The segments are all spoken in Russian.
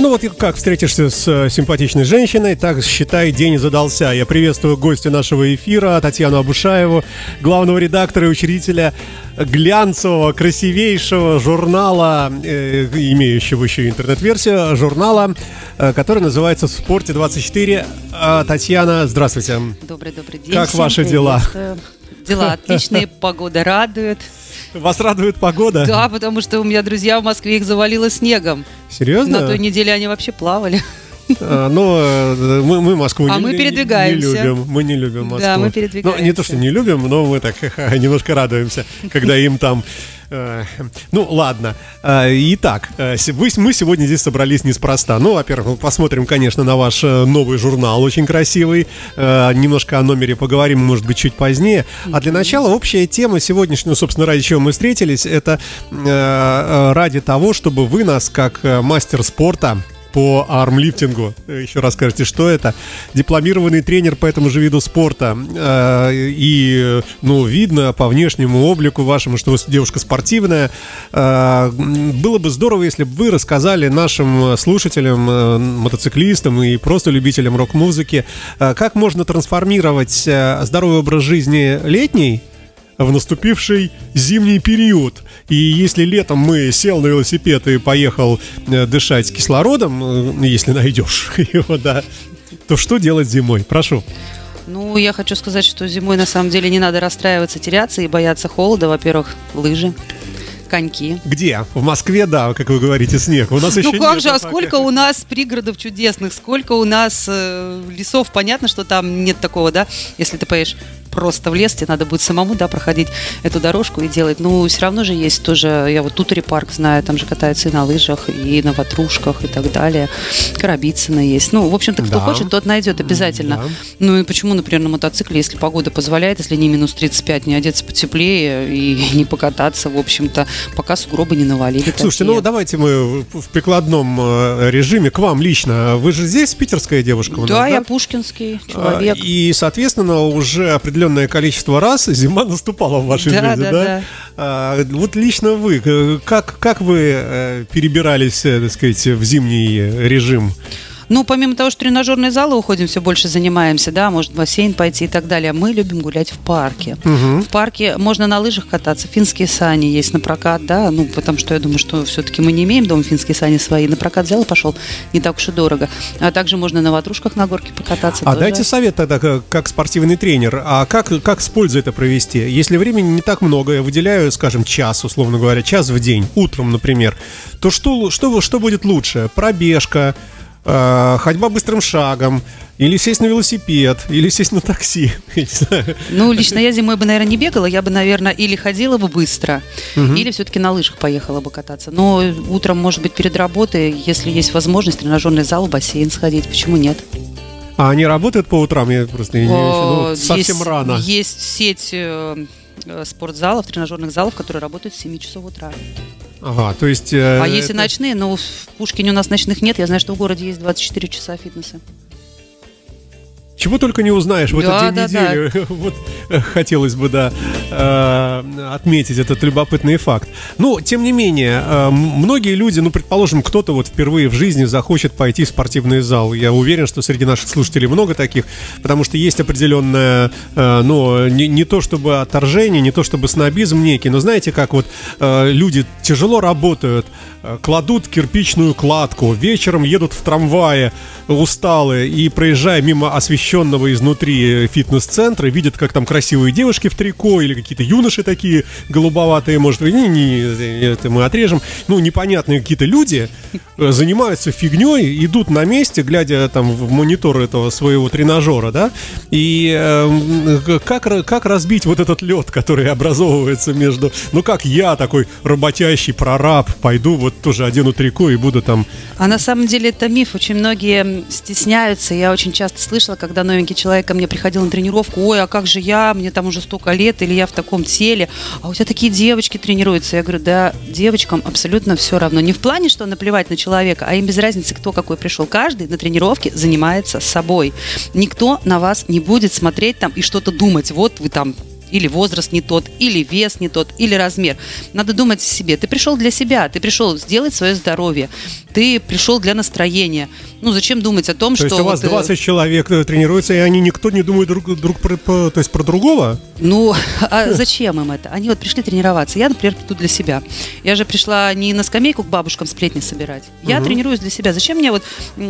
Ну вот как встретишься с э, симпатичной женщиной, так считай, день задался. Я приветствую гостя нашего эфира Татьяну Абушаеву, главного редактора и учредителя глянцевого, красивейшего журнала, э, имеющего еще интернет-версию, журнала, э, который называется «В спорте 24». Э, Татьяна, здравствуйте. Добрый-добрый день. Как ваши дела? Э, Дела отличные, погода радует. Вас радует погода? Да, потому что у меня друзья в Москве их завалило снегом. Серьезно? На той неделе они вообще плавали. А, ну, э, мы, мы Москву А не, мы передвигаемся. не любим. Мы не любим Москву. Да, мы Ну, передвигаемся. не то, что не любим, но мы так немножко радуемся, когда им там... э, Ну, ладно. Э, Итак, э, мы сегодня здесь собрались неспроста. Ну, во-первых, мы посмотрим, конечно, на ваш новый журнал, очень красивый. Немножко о номере поговорим, может быть, чуть позднее. А для начала общая тема сегодняшнего, собственно, ради чего мы встретились, это ради того, чтобы вы нас, как мастер спорта, по армлифтингу. Еще раз скажите, что это? Дипломированный тренер по этому же виду спорта. Э, И, ну, видно по внешнему облику вашему, что вы девушка спортивная. Э, Было бы здорово, если бы вы рассказали нашим слушателям, э, мотоциклистам и просто любителям рок-музыки, как можно трансформировать здоровый образ жизни летний в наступивший зимний период. И если летом мы сел на велосипед и поехал э, дышать кислородом, э, если найдешь его, да, то что делать зимой? Прошу. Ну, я хочу сказать, что зимой на самом деле не надо расстраиваться, теряться и бояться холода. Во-первых, лыжи, коньки. Где? В Москве, да, как вы говорите, снег. У нас еще Ну как же, а сколько у нас пригородов чудесных, сколько у нас э, лесов, понятно, что там нет такого, да, если ты поедешь просто в лес, тебе надо будет самому, да, проходить эту дорожку и делать. Ну, все равно же есть тоже, я вот Тутори парк знаю, там же катаются и на лыжах, и на ватрушках, и так далее. Коробицыно есть. Ну, в общем-то, кто Да. хочет, тот найдет обязательно. Да. Ну и почему, например, на мотоцикле, если погода позволяет, если не минус 35, не одеться потеплее и не покататься, в общем-то, пока сугробы не навалили. Слушайте, такие. ну давайте мы в прикладном э, режиме к вам лично. Вы же здесь питерская девушка у Да, нас, я пушкинский человек. А, И, соответственно, уже определенное количество раз зима наступала в вашей Да, жизни, да, да? да. А, вот лично вы, э, как, как вы э, перебирались, э, так сказать, в зимний режим? Ну, помимо того, что тренажерные залы уходим, все больше занимаемся, да, может в бассейн пойти и так далее. Мы любим гулять в парке. В парке можно на лыжах кататься, финские сани есть на прокат, да, ну, потому что я думаю, что все-таки мы не имеем дома финские сани свои. На прокат взял и пошел, не так уж и дорого. А также можно на ватрушках на горке покататься. А тоже. дайте совет тогда, как, как спортивный тренер, а как, как с пользой это провести? Если времени не так много, я выделяю, скажем, час, условно говоря, час в день, утром, например, то что, что, что будет лучше? Пробежка, э, ходьба быстрым шагом, или сесть на велосипед, или сесть на такси? Ну, лично я зимой бы, наверное, не бегала, я бы, наверное, или ходила бы быстро, или все-таки на лыжах поехала бы кататься. Но утром, может быть, перед работой, если есть возможность, тренажерный зал, в бассейн сходить, почему нет? А они работают по утрам? Я просто не, ну, совсем есть, рано. Есть сеть э, э, спортзалов, тренажерных залов, которые работают с 7 часов утра. Ага, то есть... э, А есть и это- ночные, но в Пушкине у нас ночных нет. Я знаю, что в городе есть 24 часа фитнеса. Чего только не узнаешь в Да, этот день да, да. недели. Вот э, хотелось бы, да, э, отметить этот любопытный факт. Ну, тем не менее, э, многие люди, ну, предположим, кто-то вот впервые в жизни захочет пойти в спортивный зал. Я уверен, что среди наших слушателей много таких, потому что есть определенное, э, ну, не, не то чтобы отторжение, не то чтобы снобизм некий, но знаете, как вот люди тяжело работают, кладут кирпичную кладку, вечером едут в трамвае усталые и проезжая мимо освещенного изнутри фитнес-центра, видят, как там красивые девушки в трико или какие-то юноши такие голубоватые, может, не, не, это мы отрежем, ну, непонятные какие-то люди э, занимаются фигней, идут на месте, глядя там в монитор этого своего тренажера, да, и э, как, как разбить вот этот лед, который образовывается между, ну, как я, такой работящий прораб, пойду вот тоже одену трико и буду там А на самом деле это миф. Очень многие стесняются. Я очень часто слышала, когда новенький человек ко мне приходил на тренировку, ой, а как же я, мне там уже столько лет, или я в таком теле, а у тебя такие девочки тренируются. Я говорю, да, девочкам абсолютно все равно. Не в плане, что наплевать на человека, а им без разницы, кто какой пришел. Каждый на тренировке занимается собой. Никто на вас не будет смотреть там и что-то думать. Вот вы там или возраст не тот, или вес не тот, или размер. Надо думать о себе. Ты пришел для себя, ты пришел сделать свое здоровье, ты пришел для настроения. Ну, зачем думать о том, то что... То есть у вас вот, 20 э, человек э, тренируются, и они никто не думает друг, друг про, по, то есть про другого? Ну, а зачем им это? Они вот пришли тренироваться. Я, например, приду для себя. Я же пришла не на скамейку к бабушкам сплетни собирать. Я угу. тренируюсь для себя. Зачем мне вот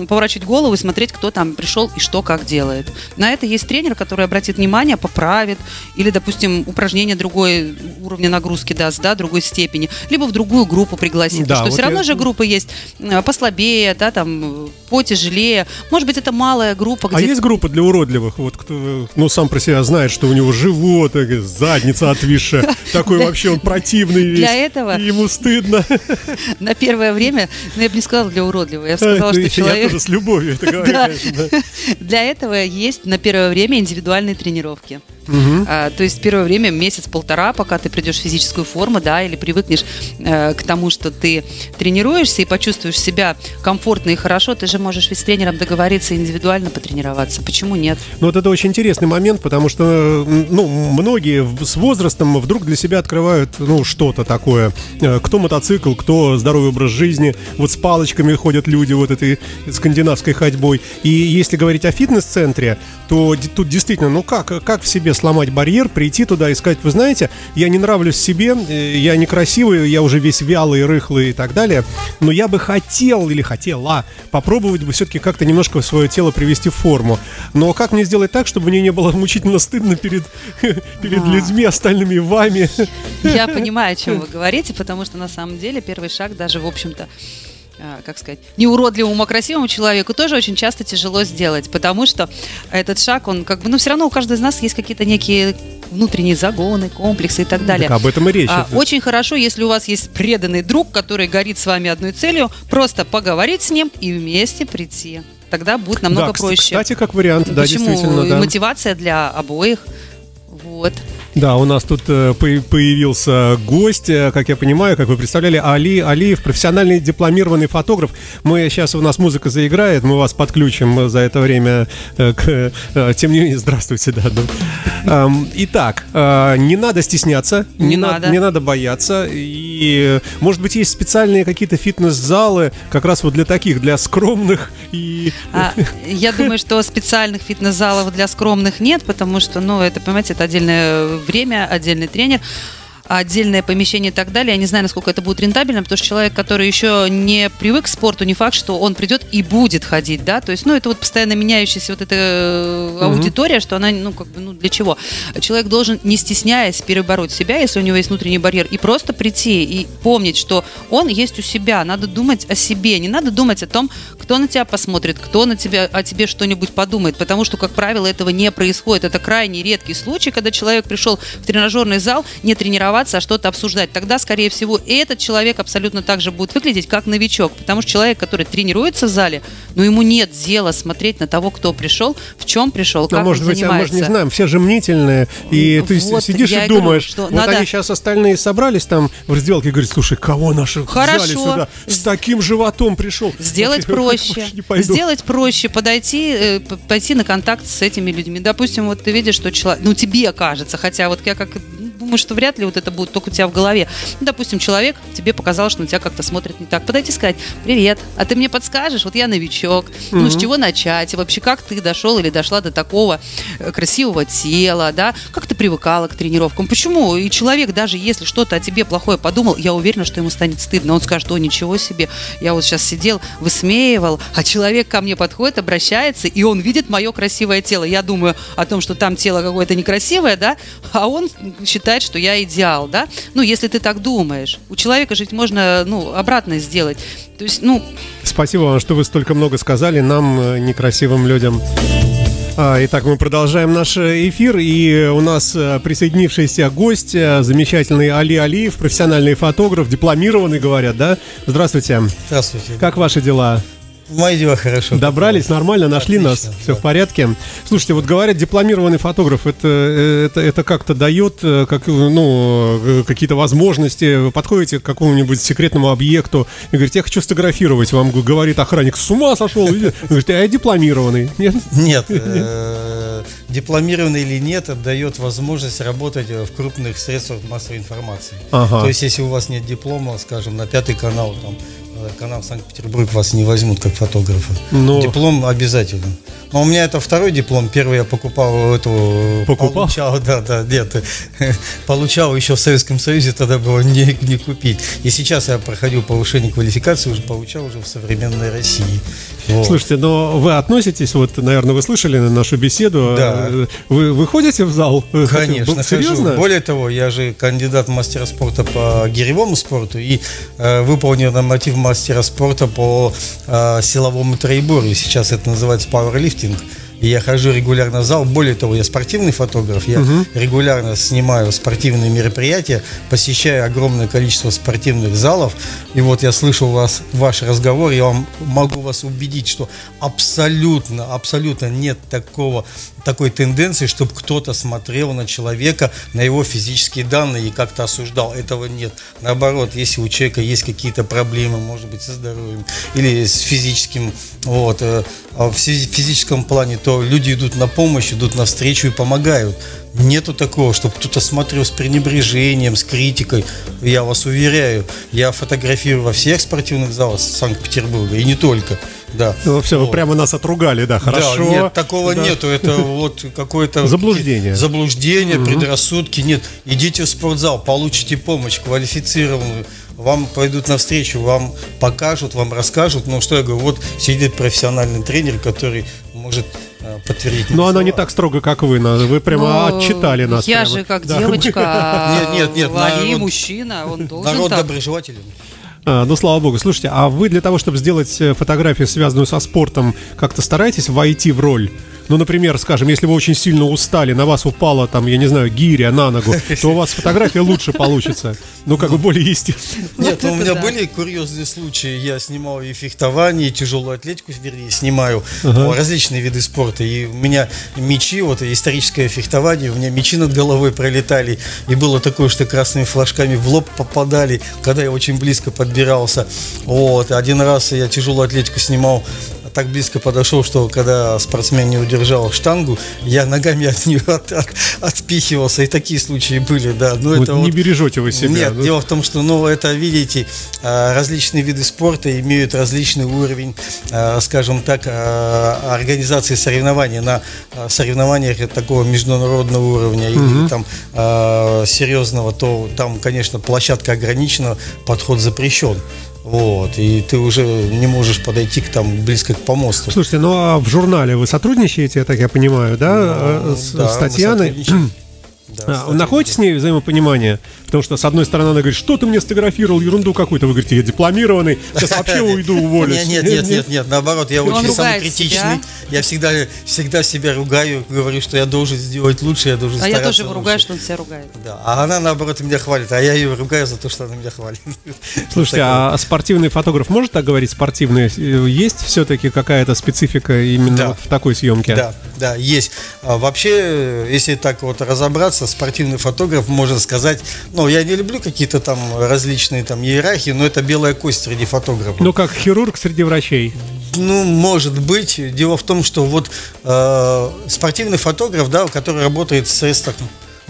поворачивать голову и смотреть, кто там пришел и что как делает? На это есть тренер, который обратит внимание, поправит, или, допустим, упражнение другой уровня нагрузки даст, да, другой степени, либо в другую группу пригласит. Да, что вот все я... равно же группа есть послабее, да, там, потяжелее. Может быть, это малая группа. Где... А есть группа для уродливых? Вот кто, ну, сам про себя знает, что у него живот, э, задница отвисшая. Такой вообще он противный весь. Для этого... Ему стыдно. На первое время, ну, я бы не сказала для уродливого, я сказала, что человек... Я тоже с любовью это говорю. Для этого есть на первое время индивидуальные тренировки. Угу. А, то есть первое время, месяц-полтора, пока ты придешь в физическую форму, да, или привыкнешь э, к тому, что ты тренируешься и почувствуешь себя комфортно и хорошо, ты же можешь ведь с тренером договориться индивидуально потренироваться. Почему нет? Ну вот это очень интересный момент, потому что ну, многие с возрастом вдруг для себя открывают ну, что-то такое. Э, кто мотоцикл, кто здоровый образ жизни. Вот с палочками ходят люди вот этой скандинавской ходьбой. И если говорить о фитнес-центре, то тут действительно, ну как, как в себе сломать барьер, прийти туда и сказать, вы знаете, я не нравлюсь себе, э, я некрасивый, я уже весь вялый, рыхлый и так далее, но я бы хотел или хотела попробовать бы все-таки как-то немножко свое тело привести в форму. Но как мне сделать так, чтобы мне не было мучительно стыдно перед, перед людьми, остальными вами? Я понимаю, о чем вы говорите, потому что на самом деле первый шаг даже, в общем-то, как сказать, неуродливому, а красивому человеку тоже очень часто тяжело сделать, потому что этот шаг, он как бы, ну, все равно у каждого из нас есть какие-то некие внутренние загоны, комплексы и так далее. Так об этом и речь. А, очень хорошо, если у вас есть преданный друг, который горит с вами одной целью, просто поговорить с ним и вместе прийти. Тогда будет намного да, проще. Кстати, как вариант, Почему? да, действительно. Да. Мотивация для обоих. Вот. Да, у нас тут э, появился гость, э, как я понимаю, как вы представляли, Али Алиев, профессиональный дипломированный фотограф. Мы сейчас у нас музыка заиграет, мы вас подключим за это время э, к... Тем не менее, здравствуйте, да. да. Итак, не надо стесняться, не, не надо. не надо бояться. И, может быть, есть специальные какие-то фитнес-залы, как раз вот для таких, для скромных и... А, я думаю, что специальных фитнес-залов для скромных нет, потому что, ну, это, понимаете, это отдельное время, отдельный тренер отдельное помещение и так далее. Я не знаю, насколько это будет рентабельно, потому что человек, который еще не привык к спорту, не факт, что он придет и будет ходить, да, то есть, ну, это вот постоянно меняющаяся вот эта э, аудитория, что она, ну, как бы, ну, для чего? Человек должен, не стесняясь, перебороть себя, если у него есть внутренний барьер, и просто прийти и помнить, что он есть у себя, надо думать о себе, не надо думать о том, кто на тебя посмотрит, кто на тебя, о тебе что-нибудь подумает, потому что, как правило, этого не происходит. Это крайне редкий случай, когда человек пришел в тренажерный зал, не тренироваться, тренироваться, а что-то обсуждать. Тогда, скорее всего, и этот человек абсолютно так же будет выглядеть, как новичок. Потому что человек, который тренируется в зале, но ему нет дела смотреть на того, кто пришел, в чем пришел, как а может быть, занимается. А мы же не знаем, все же мнительные. И ты вот, сидишь и думаешь, что вот надо... они сейчас остальные собрались там в раздевалке и говорят, слушай, кого наши Хорошо. взяли сюда? С таким животом пришел. Сделать проще. Сделать проще, подойти, э, пойти на контакт с этими людьми. Допустим, вот ты видишь, что человек, ну тебе кажется, хотя вот я как думаю, что вряд ли вот это будет только у тебя в голове. Ну, допустим, человек тебе показал, что на тебя как-то смотрит не так. Подойти сказать, привет, а ты мне подскажешь? Вот я новичок. Mm-hmm. Ну, с чего начать? И вообще, как ты дошел или дошла до такого э, красивого тела, да? Как ты привыкала к тренировкам? Почему? И человек, даже если что-то о тебе плохое подумал, я уверена, что ему станет стыдно. Он скажет, о, ничего себе, я вот сейчас сидел, высмеивал, а человек ко мне подходит, обращается, и он видит мое красивое тело. Я думаю о том, что там тело какое-то некрасивое, да, а он считает, что я идеал, да? Ну, если ты так думаешь. У человека жить можно, ну, обратно сделать. То есть, ну... Спасибо вам, что вы столько много сказали нам, э, некрасивым людям. А, итак, мы продолжаем наш э, эфир, и у нас э, присоединившийся гость, замечательный Али Алиев, профессиональный фотограф, дипломированный, говорят, да? Здравствуйте. Здравствуйте. Как ваши дела? Мои дела хорошо. Добрались, нормально, нашли Отлично, нас, все да. в порядке. Слушайте, вот говорят, дипломированный фотограф, это, это, это как-то дает э, как, э, ну, э, какие-то возможности. Вы подходите к какому-нибудь секретному объекту и говорите, я хочу сфотографировать. Вам говорит охранник, с ума сошел. Говорите, а я дипломированный. Нет? Нет, дипломированный или нет, это дает возможность работать в крупных средствах массовой информации. То есть, если у вас нет диплома, скажем, на пятый канал, там, канал Санкт-Петербург вас не возьмут как фотографа. Но- Диплом обязательно. Но у меня это второй диплом. Первый я покупал эту... Покупал? Получал, да, да, нет. Получал еще в Советском Союзе, тогда было не, не купить. И сейчас я проходил повышение квалификации, уже получал уже в современной России. Вот. Слушайте, но вы относитесь, вот, наверное, вы слышали нашу беседу. Да. Э, Вы, вы ходите в зал? Конечно, Серьезно? хожу. Более того, я же кандидат мастера спорта по гиревому спорту и э, выполнил норматив мастера спорта по э, силовому троеборью. Сейчас это называется пауэрлифтинг. И я хожу регулярно в зал. Более того, я спортивный фотограф. Я регулярно снимаю спортивные мероприятия, посещаю огромное количество спортивных залов. И вот я слышал вас, ваш разговор, я вам могу вас убедить, что абсолютно, абсолютно нет такого, такой тенденции, чтобы кто-то смотрел на человека, на его физические данные и как-то осуждал. Этого нет. Наоборот, если у человека есть какие-то проблемы, может быть, со здоровьем или с физическим, вот, э, а в физи- физическом плане, то люди идут на помощь, идут навстречу и помогают. Нету такого, чтобы кто-то смотрел с пренебрежением, с критикой. Я вас уверяю, я фотографирую во всех спортивных залах Санкт-Петербурга и не только. Да. Ну, все, вы Вот. прямо нас отругали, да, хорошо. Да, нет, такого Да. нету. Это вот какое-то Заблуждение. заблуждение, предрассудки. Нет, идите в спортзал, получите помощь квалифицированную. Вам пойдут навстречу, вам покажут, вам расскажут. Но что я говорю, вот сидит профессиональный тренер, который может э, подтвердить. Но она не так строго, как вы. на- Вы прямо Ну, отчитали нас. Я прямо. же как Да. девочка, Нет, нет, нет, Вали, народ- мужчина, он должен Народ так. доброжелателен. А, ну, слава богу. Слушайте, а вы для того, чтобы сделать э, фотографию, связанную со спортом, как-то стараетесь войти в роль? Ну, например, скажем, если вы очень сильно устали, на вас упала, там, я не знаю, гиря на ногу, то у вас фотография лучше получится. Ну, как бы более естественно. Нет, ну, у меня были курьезные случаи. Я снимал и фехтование, и тяжелую атлетику, вернее, снимаю различные виды спорта. И у меня мечи, вот историческое фехтование, у меня мечи над головой пролетали. И было такое, что красными флажками в лоб попадали, когда я очень близко подбирался. Вот. Один раз я тяжелую атлетику снимал так близко подошел, что когда спортсмен не удержал штангу, я ногами от нее от- от- отпихивался. И такие случаи были, да. Но Вот это не вот- бережете вы себя. нет, ну. дело в том, что, ну, это, видите, а, различные виды спорта имеют различный уровень, а, скажем так, а, организации соревнований на соревнованиях такого международного уровня или там серьезного, то там, конечно, площадка ограничена, подход запрещен. Вот, и ты уже не можешь подойти к там близко к помосту. Слушайте, ну а в журнале вы сотрудничаете, я так я понимаю, да, э, с, Да, с Татьяной? Да, А, находите с ней взаимопонимание? Потому что, с одной стороны, она говорит, что ты мне сфотографировал, ерунду какую-то. Вы говорите, я дипломированный, сейчас вообще уйду, уволюсь. Нет, нет, нет, нет, нет, наоборот, я очень самокритичный. Я всегда, всегда себя ругаю, говорю, что я должен сделать лучше, я должен А я стараться тоже его ругаю, что он себя ругает. Да, а она наоборот меня хвалит, а я ее ругаю за то, что она меня хвалит. Слушайте, а спортивный фотограф может так говорить, спортивный? Э, Есть все-таки какая-то специфика именно в такой съемке? Да, да, есть. А вообще, э, если так вот разобраться, спортивный фотограф, можно сказать, ну, я не люблю какие-то там различные там иерархии, но это белая кость среди фотографов. Ну, как хирург среди врачей. Ну, может быть. Дело в том, что вот э, спортивный фотограф, да, который работает в средствах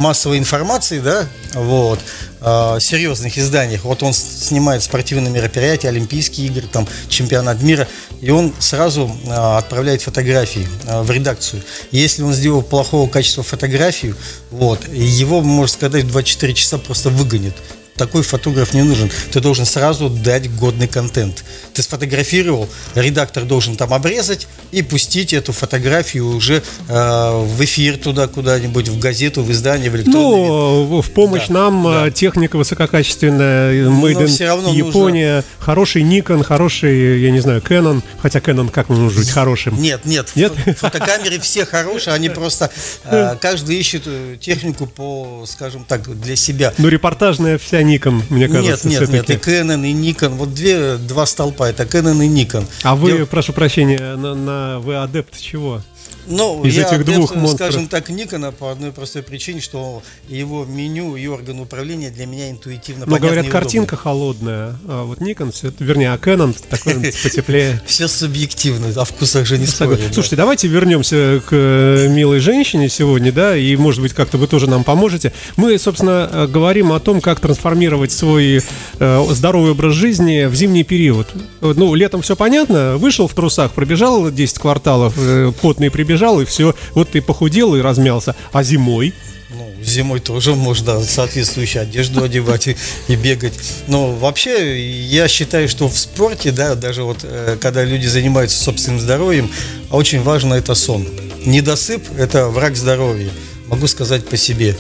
массовой информации, да, вот, э, серьезных изданиях. Вот он снимает спортивные мероприятия, Олимпийские игры, там, чемпионат мира, и он сразу э, отправляет фотографии э, в редакцию. Если он сделал плохого качества фотографию, вот, его, можно сказать, в 24 часа просто выгонят. Такой фотограф не нужен. Ты должен сразу дать годный контент. Ты сфотографировал, редактор должен там обрезать и пустить эту фотографию уже э, в эфир туда куда-нибудь, в газету, в издание, в электронный вид. Ну, в помощь Да, нам да. э, техника высококачественная, э, made in равно Япония, хороший Nikon, хороший, я не знаю, Canon, хотя Canon как может быть хорошим? Нет, нет, Нет? фо- фотокамеры все хорошие, они просто, э, каждый ищет технику по, скажем так, для себя. Ну, репортажная вся Nikon, мне кажется, Нет, нет, нет, и. Canon, и Nikon, вот две, два столпа, а Canon и Nikon. А вы, Дел- прошу прощения, на, на- вы адепт чего? Ну, Из я этих адепт, двух монстров. скажем так, Никона по одной простой причине, что его меню и орган управления для меня интуитивно понятны говорят, картинка холодная, а вот всё- вернее, а Canon такой потеплее. Все субъективно, о вкусах же не спорим. Слушайте, давайте вернемся к э, милой женщине сегодня, да, и, может быть, как-то вы тоже нам поможете. Мы, собственно, э, говорим о том, как трансформировать свой э, здоровый образ жизни в зимний период. Ну, летом все понятно, вышел в трусах, пробежал 10 кварталов, э, потный прибежал, и все, вот ты похудел и размялся. А зимой? Ну, зимой тоже можно соответствующую одежду одевать и, и бегать. Но вообще, я считаю, что в спорте, да, даже вот э, когда люди занимаются собственным здоровьем, очень важно это сон. Недосып – это враг здоровья, могу сказать по себе.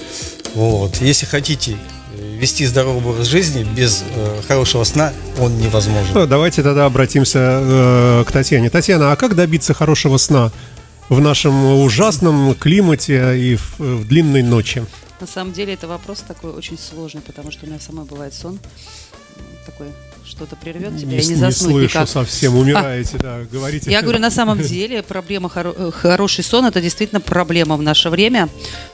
Вот. Если хотите вести здоровый образ жизни без э, хорошего сна, он невозможен. Ну, давайте тогда обратимся э, к Татьяне. Татьяна, а как добиться хорошего сна в нашем ужасном климате и в, в длинной ночи? На самом деле это вопрос такой очень сложный, потому что у меня самой бывает сон такой, что-то прервет тебя, и с- не заснуть слышу никак. совсем, умираете, да, говорите. Я говорю, на самом деле проблема хоро- э, хороший сон это действительно проблема в наше время.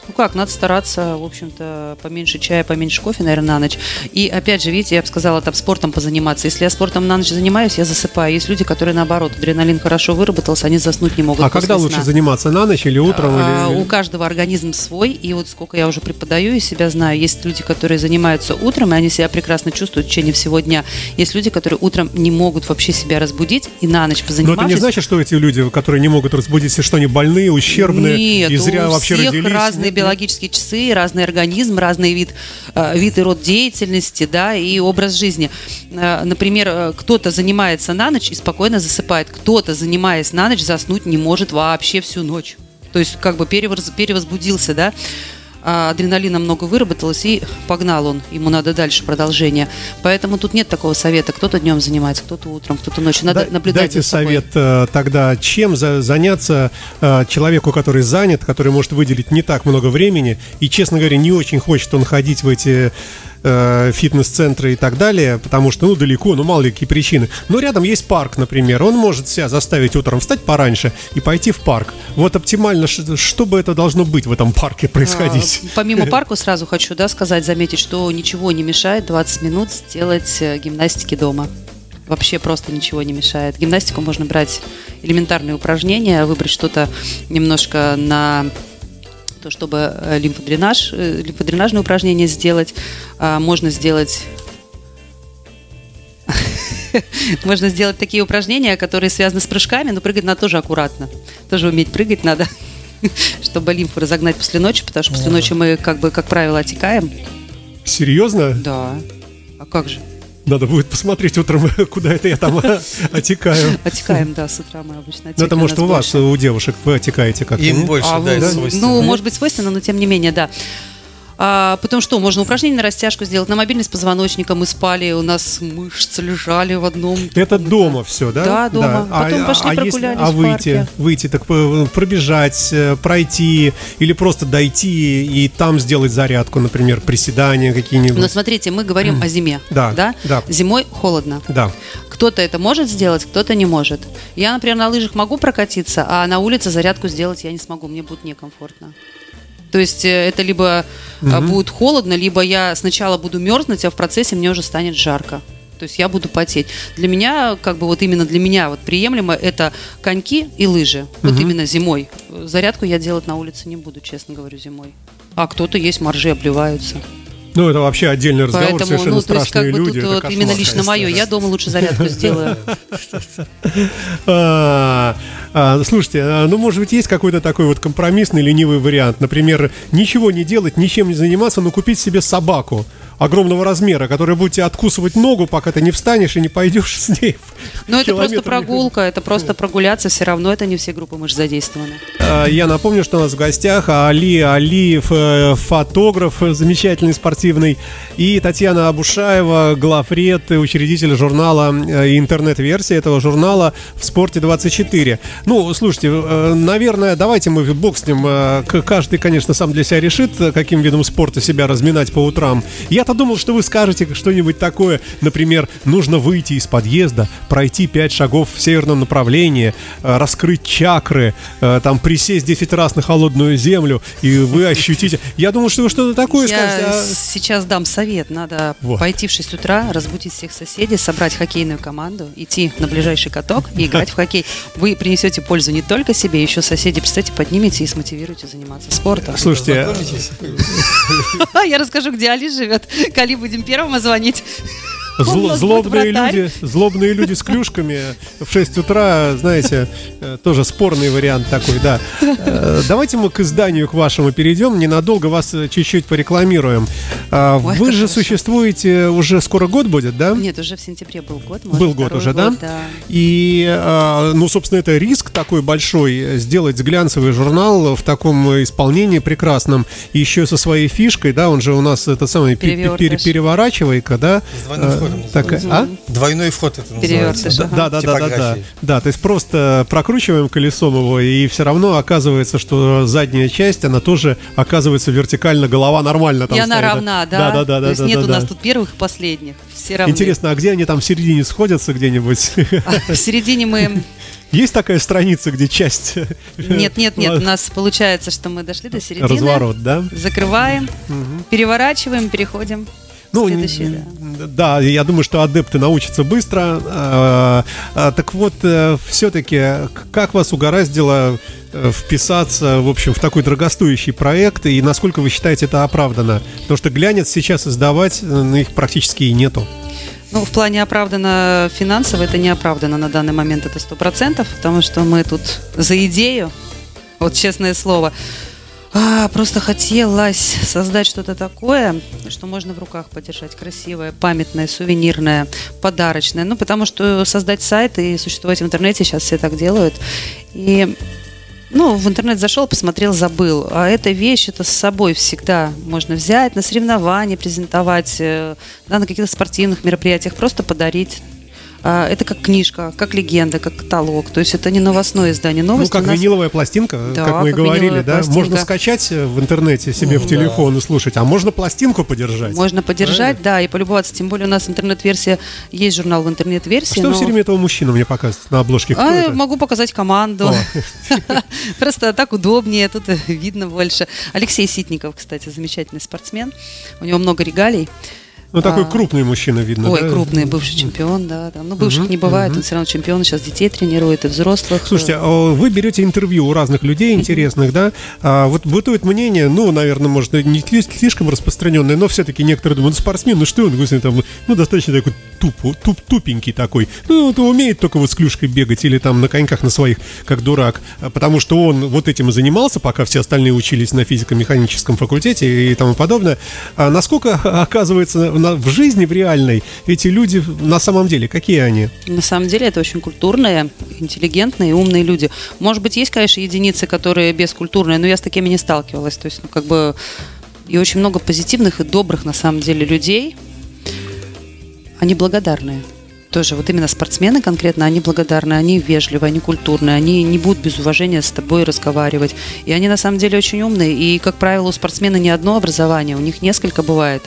Ну как, надо стараться, в общем-то, поменьше чая, поменьше кофе, наверное, на ночь. И опять же, видите, я бы сказала, там спортом позаниматься. Если я спортом на ночь занимаюсь, я засыпаю. Есть люди, которые наоборот, адреналин хорошо выработался, они заснуть не могут. А когда лучше сна. заниматься, на ночь или утром? А, или- У каждого организм свой, и вот сколько я уже преподаю и себя знаю, есть люди, которые занимаются утром, и они себя прекрасно чувствуют в течение всего дня. Есть люди, которые утром не могут вообще себя разбудить, и на ночь Но позанимавшись... это не значит, что эти люди, которые не могут разбудиться, что они больные, ущербные Нет, и зря у вообще всех родились? разные биологические часы, разный организм, разный вид, э, вид и род деятельности, да, и образ жизни. Э, Например, э, кто-то занимается на ночь и спокойно засыпает, кто-то, занимаясь на ночь, заснуть не может вообще всю ночь. То есть как бы перевоз- перевозбудился, да, адреналина много выработалось, и погнал он, ему надо дальше продолжение. Поэтому тут нет такого совета, кто-то днем занимается, кто-то утром, кто-то ночью. Надо Да- наблюдать Дайте совет э, тогда, чем за- заняться э, человеку, который занят, который может выделить не так много времени, и, честно говоря, не очень хочет он ходить в эти э, фитнес-центры и так далее, потому что, ну, далеко, ну, мало ли какие причины. Но рядом есть парк, например, он может себя заставить утром встать пораньше и пойти в парк. Вот оптимально, что бы это должно быть в этом парке происходить? А, Помимо парка сразу хочу да, сказать, заметить, что ничего не мешает 20 минут сделать э, гимнастики дома. Вообще просто ничего не мешает. Гимнастику можно брать элементарные упражнения, выбрать что-то немножко на то, чтобы э, лимфодренаж, э, лимфодренажные упражнения сделать. А, Можно сделать можно сделать такие упражнения, которые связаны с прыжками, но прыгать надо тоже аккуратно. Тоже уметь прыгать надо, чтобы лимфу разогнать после ночи, потому что после ночи мы, как бы, как правило, отекаем. Серьезно? Да. А как же? Надо будет посмотреть утром, куда это я там отекаю. Отекаем, да, с утра мы обычно Ну, отекаем. это может нас у вас, у девушек, вы отекаете как-то. Им больше, А да, свойственно. Ну, может быть, свойственно, но тем не менее, да. А, потом что, можно упражнение на растяжку сделать, на мобильность позвоночника мы спали, у нас мышцы лежали в одном. Это дома все, да? Да, дома. Потом пошли если- прогулялись а в выйти, парке. выйти, так э, пробежать, э, пройти или просто дойти и там сделать зарядку, например, приседания какие-нибудь. Но смотрите, мы говорим о зиме. Да, да. Зимой холодно. Да. Кто-то это может сделать, кто-то не может. Я, например, на лыжах могу прокатиться, а на улице зарядку сделать я не смогу, мне будет некомфортно. То есть э, это либо э, будет холодно, либо я сначала буду мерзнуть, а в процессе мне уже станет жарко. То есть я буду потеть. Для меня, как бы вот именно для меня вот приемлемо это коньки и лыжи. Вот именно зимой. Э, Зарядку я делать на улице не буду, честно говорю, зимой. А кто-то есть, моржи обливаются. Ну, это вообще отдельный разговор, Поэтому, совершенно ну, то есть, страшные как бы люди. тут это вот кошмар, именно лично мое. Я дома лучше зарядку сделаю. А, а, Слушайте, а, ну, может быть, есть какой-то такой вот компромиссный ленивый вариант. Например, ничего не делать, ничем не заниматься, но купить себе собаку огромного размера, которая будет тебе откусывать ногу, пока ты не встанешь и не пойдешь с ней. Но это просто прогулка, это просто прогуляться, все равно это не все группы мышц задействованы. А, Я напомню, что у нас в гостях Али Алиев, э, фотограф э, замечательный спортивный, и Татьяна Абушаева, главред, э, учредитель журнала э, и интернет-версии этого журнала в спорте 24. Ну, слушайте, э, наверное, давайте мы бог с ним, э, каждый, конечно, сам для себя решит, э, каким видом спорта себя разминать по утрам. Я-то думал, что вы скажете что-нибудь такое, например, нужно выйти из подъезда, пройти 5 шагов в северном направлении, э, раскрыть чакры, э, там присесть 10 раз на холодную землю, и вы ощутите... Я думал, что вы что-то такое скажете. Я а- сейчас дам совет. Надо Вот. пойти в 6 утра, разбудить всех соседей, собрать хоккейную команду, идти на ближайший каток и играть в хоккей. Вы принесете пользу не только себе, еще соседи, представьте, поднимете и смотивируете заниматься спортом. Слушайте? Я расскажу, где Али живет. Кали будем первому звонить. Зл- злобные люди, злобные люди с клюшками в 6 утра, знаете, э, тоже спорный вариант такой, да. Э, Давайте мы к изданию к вашему перейдем, ненадолго вас э, чуть-чуть порекламируем. А, Ой, Вы же хорошо. существуете уже скоро год будет, да? Нет, уже в сентябре был год. может, Был год уже, да? год, да? И, а, ну, собственно, это риск такой большой, сделать глянцевый журнал в таком исполнении прекрасном, еще со своей фишкой, да, он же у нас это самый переворачивайка, да? С двойным Э, входом такая- а? Двойной вход это Перевертыш, называется. ага. Да, да, да, да, да. Да, то есть просто прокручиваем колесом его, и все равно оказывается, что задняя часть, она тоже оказывается вертикально, голова нормально там И она стоит. равна, да? Да, да, да, То да. есть да, нет да, у нас да. тут первых и последних. Все равны. Интересно, а где они там в середине сходятся где-нибудь? А, В середине мы... Есть такая страница, где часть... Нет, нет, нет. У нас получается, что мы дошли до середины. Разворот, да? Закрываем, переворачиваем, переходим. Ну, Следующий, н- да, я думаю, что адепты научатся быстро. А, а, Так вот, все-таки, как вас угораздило э, вписаться, в общем, в такой дорогостоящий проект, и насколько вы считаете это оправданно? Потому что глянец сейчас издавать, э, их практически и нету. Ну, в плане оправдано финансово, это не оправдано на данный момент, это сто процентов, потому что мы тут за идею, вот честное слово, а, просто хотелось создать что-то такое, что можно в руках подержать, красивое, памятное, сувенирное, подарочное. Ну, потому что создать сайт и существовать в интернете сейчас все так делают. И ну, в интернет зашел, посмотрел, забыл. А эта вещь, это с собой всегда можно взять, на соревнования презентовать, э, да, на каких-то спортивных мероприятиях, просто подарить. А, Это как книжка, как легенда, как каталог. То есть это не новостное издание. Ну, Новости как у нас- виниловая пластинка, Да, как мы и как говорили, да? пластинка. Можно скачать э, в интернете себе в Ну, телефон и слушать, а можно пластинку подержать. Можно подержать, да, и полюбоваться. Тем более у нас интернет-версия, есть журнал в А интернет-версии. что но- все время этого мужчину мне показывают на обложке? Кто А, это? могу показать команду. Просто так удобнее, тут видно больше. Алексей Ситников, кстати, замечательный спортсмен. У него много регалий. Ну, такой А. крупный мужчина, видно. Ой, да? крупный бывший чемпион, да. да. Ну, бывших не бывает, он все равно чемпион, сейчас детей тренирует и взрослых. Слушайте, а вы берете интервью у разных людей интересных, да? А вот бытует мнение, ну, наверное, может, не сли- слишком распространенное, но все-таки некоторые думают, ну, спортсмен, ну что он, там, ну, достаточно такой туп, туп, тупенький такой. Ну, вот умеет только вот с клюшкой бегать или там на коньках на своих, как дурак. А Потому что он вот этим и занимался, пока все остальные учились на физико-механическом факультете и тому подобное. А насколько, оказывается, в жизни, в реальной, эти люди на самом деле, какие они? На самом деле это очень культурные, интеллигентные, умные люди. Может быть, есть, конечно, единицы, которые бескультурные, но я с такими не сталкивалась. То есть, ну, как бы, и очень много позитивных и добрых, на самом деле, людей. Они благодарные. Тоже вот именно спортсмены конкретно, они благодарны, они вежливые, они культурные, они не будут без уважения с тобой разговаривать. И они на самом деле очень умные. И, как правило, у спортсмена не одно образование, у них несколько бывает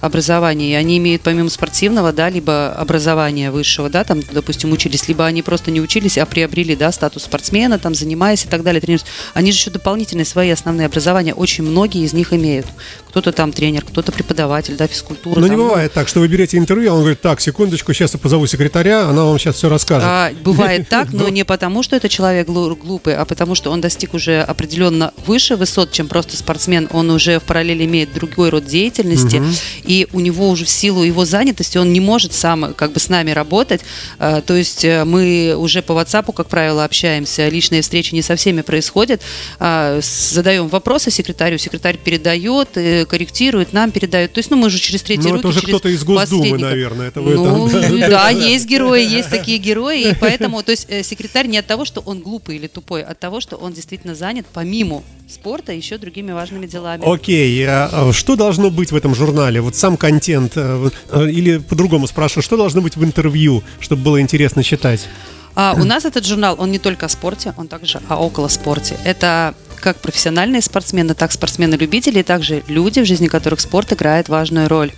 образований. И они имеют помимо спортивного, да, либо образования высшего, да, там, допустим, учились, либо они просто не учились, а приобрели, да, статус спортсмена, там, занимаясь и так далее, тренируются. Они же еще дополнительные свои основные образования, очень многие из них имеют. Кто-то там тренер, кто-то преподаватель, да, физкультура. Но Ну, не там, бывает так, что вы берете интервью, а он говорит, так, секундочку, сейчас я позову секретаря, она вам сейчас все расскажет. А, бывает так, но не потому, что это человек глу- глупый, а потому, что он достиг уже определенно выше высот, чем просто спортсмен. Он уже в параллели имеет другой род деятельности, и у него уже в силу его занятости он не может сам как бы с нами работать. А, То есть э, мы уже по WhatsApp, как правило, общаемся, личные встречи не со всеми происходят. А, Задаем вопросы секретарю, секретарь передает, э, корректирует, нам передает. То есть, ну, мы уже через третьи Ну, руки, это уже кто-то из Госдумы, наверное, это вы Ну, там- да, есть герои, есть такие герои, и поэтому, то есть э, секретарь не от того, что он глупый или тупой, а от того, что он действительно занят помимо спорта еще другими важными делами. Окей, а, что должно быть в этом журнале? Вот сам контент, э, э, или по-другому спрашиваю, что должно быть в интервью, чтобы было интересно читать? А у нас этот журнал, он не только о спорте, он также о около спорте. Это как профессиональные спортсмены, так спортсмены-любители, и также люди, в жизни которых спорт играет важную роль.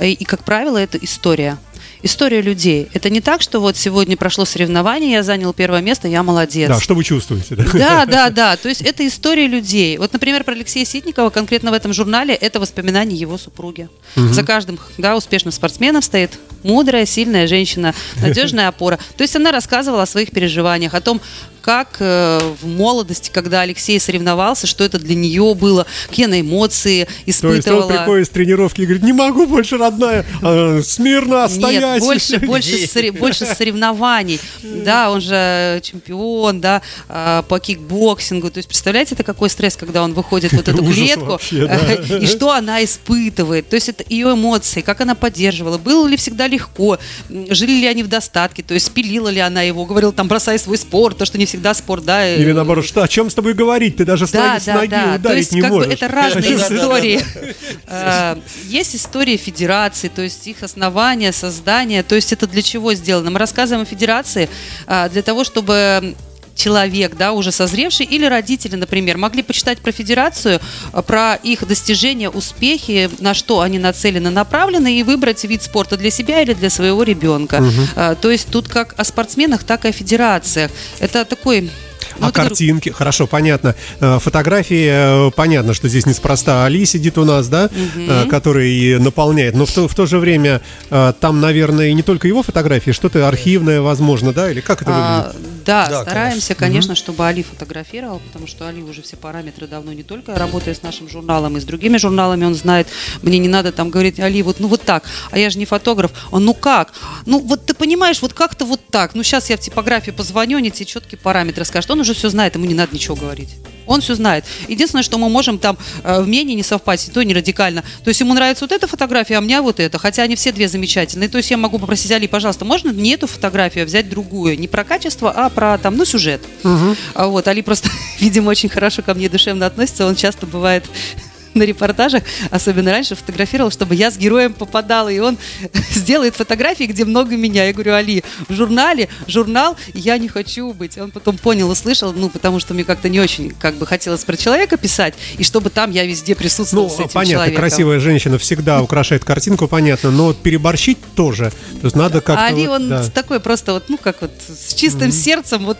И, и как правило, это история история людей. Это не так, что вот сегодня прошло соревнование, я занял первое место, я молодец. Да, что вы чувствуете? Да, да, да. да. То есть это история людей. Вот, например, про Алексея Ситникова конкретно в этом журнале это воспоминания его супруги. Угу. За каждым да, успешным спортсменом стоит мудрая, сильная женщина, надежная опора. То есть она рассказывала о своих переживаниях, о том, как э, в молодости, когда Алексей соревновался, что это для нее было, какие она эмоции испытывала. То есть он приходит с тренировки и говорит, не могу больше, родная, а, смирно стоять. Нет, больше, больше, больше соревнований. Да, он же чемпион, да, а, по кикбоксингу. То есть, представляете, это какой стресс, когда он выходит вот эту клетку, и что она испытывает. То есть, это ее эмоции, как она поддерживала, было ли всегда легко, жили ли они в достатке, то есть, спилила ли она его, говорила там, бросай свой спорт, то, что не всегда спорт, да. Или наоборот, что, о чем с тобой говорить? Ты даже да, с, да, ноги да. ударить то есть, не как можешь. Бы это разные истории. А, есть история федерации, то есть их основания, создание. То есть это для чего сделано? Мы рассказываем о федерации а, для того, чтобы человек, да, уже созревший, или родители, например, могли почитать про федерацию, а, про их достижения, успехи, на что они нацелены, направлены, и выбрать вид спорта для себя или для своего ребенка. Угу. То есть тут как о спортсменах, так и о федерациях. Это такой ну, а картинки, друг... хорошо, понятно. Э, фотографии, э, понятно, что здесь неспроста Али сидит у нас, да, угу. который наполняет. Но в то, в то же время там, наверное, и не только его фотографии, что-то архивное, возможно, да, или как это а, выглядит? Да, да стараемся, конечно, конечно угу. чтобы Али фотографировал, потому что Али уже все параметры давно не только работая с нашим журналом, и с другими журналами он знает. Мне не надо там говорить, Али, вот ну вот так, а я же не фотограф. Он, ну как? Ну вот ты понимаешь, вот как-то вот так. Ну сейчас я в типографию позвоню, они тебе четкие параметры скажут. Он уже все знает, ему не надо ничего говорить. Он все знает. Единственное, что мы можем там э, в мнении не совпасть, то не радикально. То есть ему нравится вот эта фотография, а мне вот эта. Хотя они все две замечательные. То есть я могу попросить Али, пожалуйста, можно не эту фотографию, а взять другую. Не про качество, а про там, ну, сюжет. Угу. А вот Али просто, видимо, очень хорошо ко мне душевно относится. Он часто бывает на репортажах, особенно раньше, фотографировал, чтобы я с героем попадала, и он сделает фотографии, где много меня. Я говорю, Али, в журнале, журнал, я не хочу быть. Он потом понял, услышал, ну, потому что мне как-то не очень, как бы, хотелось про человека писать, и чтобы там я везде присутствовал ну, с этим понятно, человеком. красивая женщина всегда украшает картинку, понятно, но переборщить тоже. То есть надо как-то... А Али, вот, он да. такой просто вот, ну, как вот, с чистым mm-hmm. сердцем, вот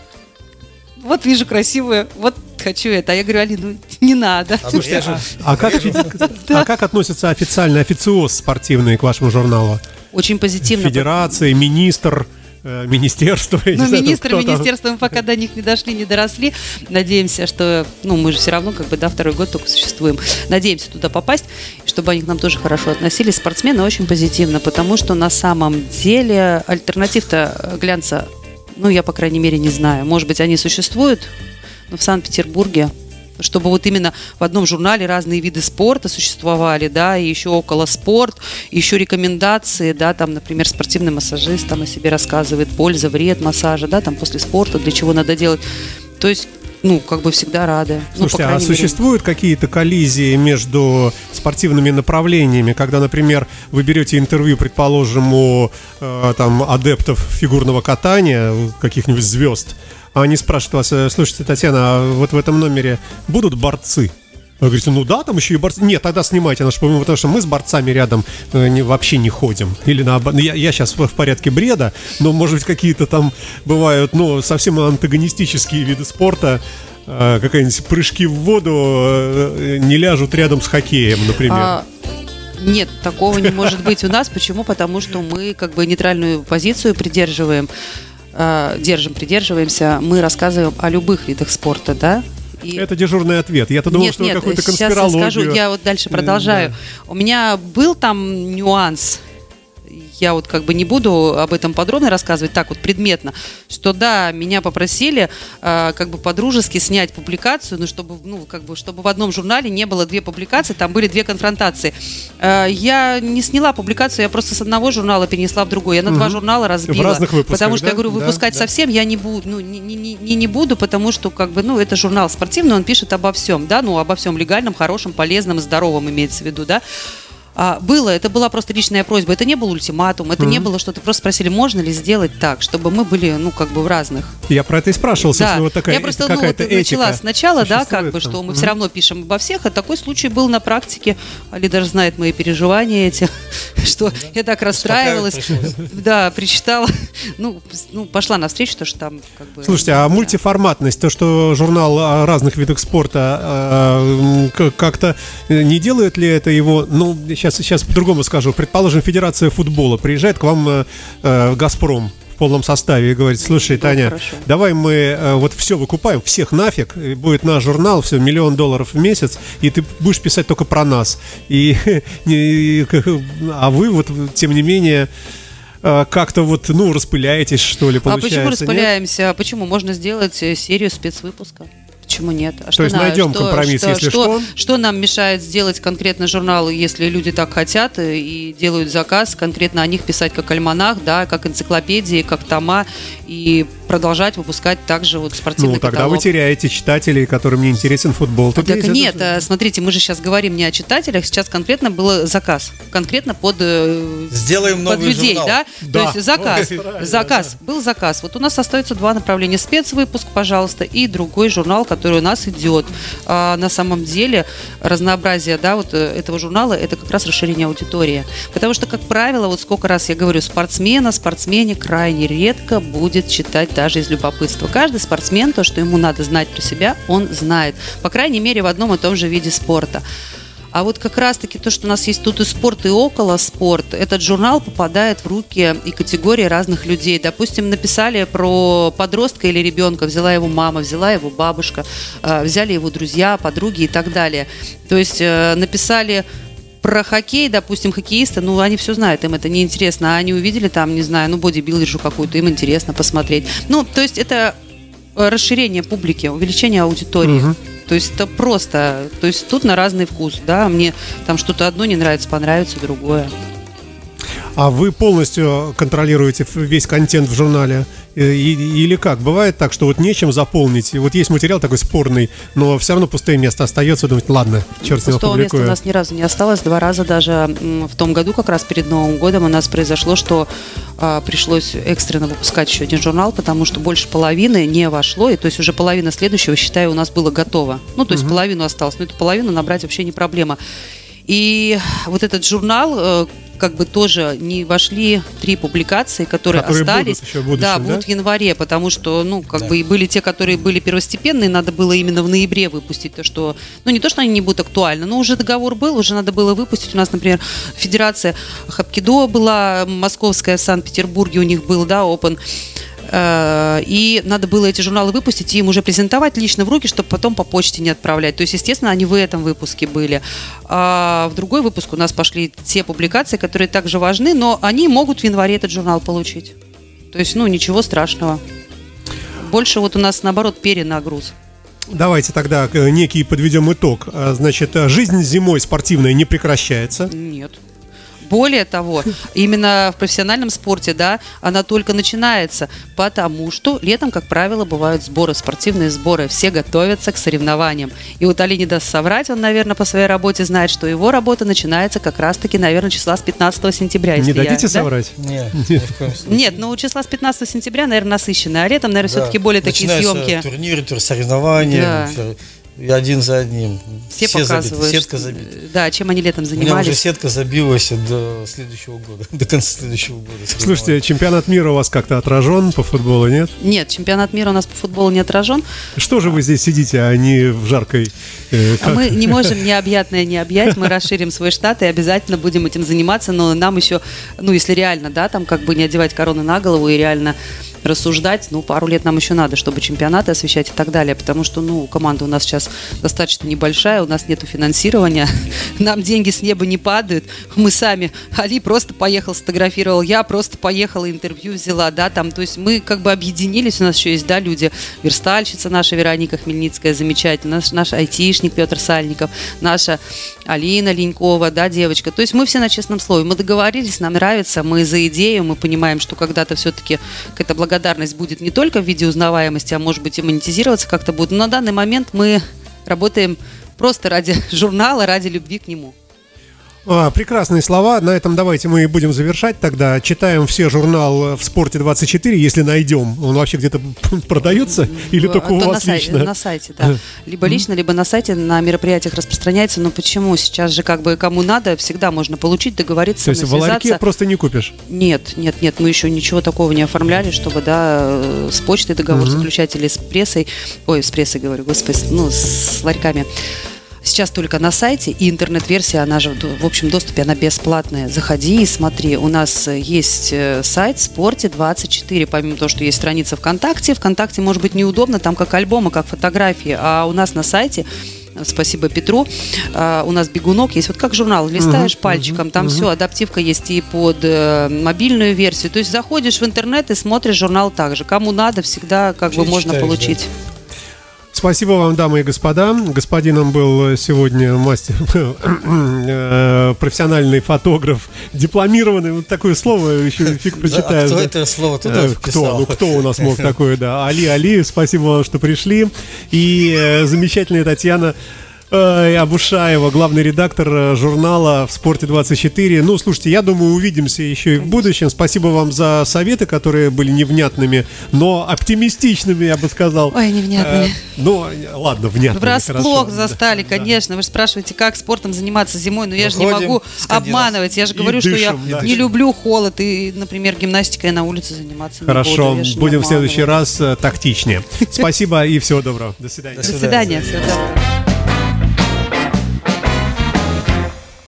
вот вижу красивую, вот хочу это. А я говорю, Алина, ну не надо. А, Слушайте, а, а, как, а как относится официальный официоз спортивный к вашему журналу? Очень позитивно. Федерация, министр э, министерство. Ну, министр, министерство, мы пока до них не дошли, не доросли. Надеемся, что, ну, мы же все равно, как бы, да, второй год только существуем. Надеемся туда попасть, чтобы они к нам тоже хорошо относились. Спортсмены очень позитивно, потому что на самом деле альтернатив-то глянца ну, я, по крайней мере, не знаю. Может быть, они существуют, в Санкт-Петербурге чтобы вот именно в одном журнале разные виды спорта существовали, да, и еще около спорт, еще рекомендации, да, там, например, спортивный массажист там о себе рассказывает, польза, вред массажа, да, там после спорта, для чего надо делать. То есть ну, как бы всегда рады. Ну, Слушайте, ну, а существуют какие-то коллизии между спортивными направлениями, когда, например, вы берете интервью, предположим, у э, там, адептов фигурного катания, каких-нибудь звезд, они спрашивают вас, «Э, слушайте, Татьяна, а вот в этом номере будут борцы? Вы говорите, ну да, там еще и борцы. Нет, тогда снимайте наш потому что мы с борцами рядом э, не, вообще не ходим. Или на ну, я, я сейчас в, в порядке бреда, но может быть какие-то там бывают, ну, совсем антагонистические виды спорта. Э, какие-нибудь прыжки в воду э, не ляжут рядом с хоккеем, например. А... Нет, такого не может быть у нас. Почему? Потому что мы как бы нейтральную позицию придерживаем, э, держим, придерживаемся. Мы рассказываем о любых видах спорта, да, и... Это дежурный ответ. Я-то думал, нет, что какой-то конспирологию. Сейчас я скажу, я вот дальше продолжаю. Да. У меня был там нюанс я вот как бы не буду об этом подробно рассказывать, так вот предметно, что да, меня попросили э, как бы по-дружески снять публикацию, ну чтобы, ну как бы, чтобы в одном журнале не было две публикации, там были две конфронтации. Э, я не сняла публикацию, я просто с одного журнала перенесла в другой, я на угу. два журнала разбила. В разных выпусках, Потому что да? я говорю, выпускать да, совсем я не буду, ну не, не, не, не буду, потому что как бы, ну это журнал спортивный, он пишет обо всем, да, ну обо всем легальном, хорошем, полезном, здоровом имеется в виду, да. А, было, это была просто личная просьба, это не был ультиматум, это Мгм. не было что-то, просто спросили, можно ли сделать так, чтобы мы были, ну, как бы в разных. Я про это и спрашивал, собственно, Да, вот такая я просто ну, вот начала сначала, да, как бы, там. что мы Мгм. все равно пишем обо всех, а такой случай был на практике. Али даже знает мои переживания эти, что я так расстраивалась, да, причитала, ну, ну, пошла навстречу, то, что там как бы... Слушайте, а да. мультиформатность, то, что журнал о разных видах спорта к- как-то э, не делает ли это его, ну, сейчас, сейчас по-другому скажу, предположим, Федерация футбола приезжает к вам э, э, Газпром полном составе и говорит, слушай, Ну, Таня, хорошо. давай мы э, вот все выкупаем, всех нафиг, будет наш журнал, все, миллион долларов в месяц, и ты будешь писать только про нас. И, и- а вы вот, тем не менее, э, как-то вот, ну, распыляетесь, что ли, А получается, почему нет? распыляемся? А Почему? Можно сделать э, серию спецвыпуска. Почему нет? А То есть на- найдем компромисс, если что. Что нам мешает сделать конкретно журнал, если люди так хотят и делают заказ, конкретно о них писать как альманах, да, как энциклопедии, как тома, и продолжать выпускать также вот спортивный Ну, тогда каталог. вы теряете читателей, которым не интересен футбол. Тут Так нет, это- смотрите, мы же сейчас говорим не о читателях, сейчас конкретно был заказ, конкретно под, э, Сделаем под новый людей, журнал. да? Да. То есть заказ, Ой, правильно, заказ, был заказ. Вот у нас остается два направления: спецвыпуск, пожалуйста, и другой журнал, который у нас идет. А на самом деле разнообразие, да, вот э, этого журнала, это как раз расширение аудитории, потому что, как правило, вот сколько раз я говорю, спортсмена, спортсмене крайне редко будет читать даже из любопытства. Каждый спортсмен то, что ему надо знать про себя, он знает, по крайней мере в одном и том же виде спорта. А вот как раз-таки то, что у нас есть тут и спорт, и около спорт, этот журнал попадает в руки и категории разных людей. Допустим, написали про подростка или ребенка, взяла его мама, взяла его бабушка, э, взяли его друзья, подруги и так далее. То есть э, написали про хоккей, допустим, хоккеисты, ну, они все знают, им это неинтересно, а они увидели там, не знаю, ну, бодибилдершу какую-то, им интересно посмотреть. Ну, то есть это э, расширение публики, увеличение аудитории. Мгм. То есть это просто, то есть тут на разный вкус, да, мне там что-то одно не нравится, понравится другое. А вы полностью контролируете весь контент в журнале? Э, Или как? Бывает так, что вот нечем заполнить, вот есть материал такой спорный, но все равно пустое место остается, думаете, ладно, черт с ним Пустого места у нас ни разу не осталось. Два раза даже в том году, как раз перед Новым годом, у нас произошло, что а, пришлось экстренно выпускать еще один журнал, потому что больше половины не вошло, и то есть уже половина следующего, считаю, у нас было готово. Ну, то есть половину осталось, но эту половину набрать вообще не проблема. И вот этот журнал, э, как бы тоже не вошли три публикации, которые, Которые остались. будут еще в будущем, да, да? будут в январе, потому что, ну, как Да. бы и были те, которые были первостепенные, надо было именно в ноябре выпустить то, что, ну, не то, что они не будут актуальны, но уже договор был, уже надо было выпустить. У нас, например, Федерация Хапкидо была, московская в Санкт-Петербурге у них был, да, Open. Э, И надо было эти журналы выпустить и им уже презентовать лично в руки, чтобы потом по почте не отправлять. То есть, естественно, они в этом выпуске были. А в другой выпуск у нас пошли те публикации, которые также важны, но они могут в январе этот журнал получить. То есть, ну, ничего страшного. Больше вот у нас, наоборот, перенагруз. Давайте тогда э, некий подведем итог. А, Значит, э, жизнь зимой спортивная не прекращается. Нет. Более того, именно в профессиональном спорте, да, она только начинается, потому что летом, как правило, бывают сборы, спортивные сборы, все готовятся к соревнованиям. И вот Али не даст соврать, он, наверное, по своей работе знает, что его работа начинается как раз-таки, наверное, числа с 15 сентября. Не если я- дадите да? соврать? Нет, случае. Нет, ну числа с 15 сентября, наверное, насыщенные, а летом, наверное, Да. все-таки более такие Начинаются съемки. турниры, тур соревнования, Да. И один за одним. Все, забиты, показывают. Сетка что- забита. Да, чем они летом У меня уже занимались. сетка забилась до следующего года, до конца следующего года. Слушайте, чемпионат мира у вас как-то отражен по футболу, нет? Нет, чемпионат мира у нас по футболу не отражен. Что же вы здесь сидите, а не в жаркой... э, А как- мы не можем необъятное не объять, мы расширим свой штат и обязательно будем этим заниматься, но нам еще, ну, если реально, да, там как бы не одевать короны на голову и реально рассуждать, ну, пару лет нам еще надо, чтобы чемпионаты освещать и так далее, потому что, ну, команда у нас сейчас достаточно небольшая, у нас нету финансирования, нам деньги с неба не падают, мы сами, Али просто поехал, сфотографировал, я просто поехала, интервью взяла, да, там, то есть мы как бы объединились, у нас еще есть, да, люди, верстальщица наша Вероника Хмельницкая, замечательно, наш, наш айтишник Петр Сальников, наша Алина Ленькова, да, девочка, то есть мы все на честном слове, мы договорились, нам нравится, мы за идею, мы понимаем, что когда-то все-таки какая-то благодарность будет не только в виде узнаваемости, а может быть и монетизироваться как-то будет, но на данный момент мы работаем просто ради журнала, ради любви к нему. А, прекрасные слова. На этом давайте мы и будем завершать тогда. Читаем все журнал в спорте 24, если найдем. Он вообще где-то продается или В- только у вас на, сай- лично? на сайте, да. Либо лично, либо на сайте, на мероприятиях распространяется. Но почему? Сейчас же как бы кому надо, всегда можно получить, договориться, То есть в ларьке просто не купишь. Нет, нет, нет, мы еще ничего такого не оформляли, чтобы, да, э, с почтой договор заключать или с прессой, ой, с прессой говорю, господи, ну, с ларьками. Сейчас только на сайте, и интернет-версия, она же в общем доступе, она бесплатная. Заходи и смотри. У нас э, есть э, сайт Спорте 24, помимо того, что есть страница ВКонтакте. ВКонтакте может быть неудобно, там как альбомы, как фотографии, а у нас на сайте э, Спасибо Петру. а, у нас бегунок есть. Вот как журнал, листаешь пальчиком, там все, адаптивка есть и под э, мобильную версию. То есть заходишь в интернет и смотришь журнал также. Кому надо, всегда как бы можно Перечитаешь, получить. Спасибо вам, дамы и господа. Господином был сегодня мастер, э, профессиональный фотограф, дипломированный. Вот такое слово еще фиг Да, прочитаешь. а кто это слово Э, туда Кто? вписал? Ну кто у нас мог такое, да? Али, Али, спасибо вам, что пришли. И э, замечательная Татьяна э, Абушаева, главный редактор э, журнала в спорте 24. Ну, слушайте, я думаю, увидимся еще и в будущем. Спасибо вам за советы, которые были невнятными, но оптимистичными, я бы сказал. Ой, невнятными. Э, ну, ладно, внятными. Врасплох хорошо. застали, Да, да. конечно. Вы же спрашиваете, как спортом заниматься зимой, но я же не Выходим могу обманывать. Я же И говорю, что я дышим, да. не люблю холод. И, например, гимнастикой на улице заниматься не Хорошо, буду. Будем в следующий раз э, тактичнее. Спасибо и всего доброго. До свидания. До До свидания. Всего доброго.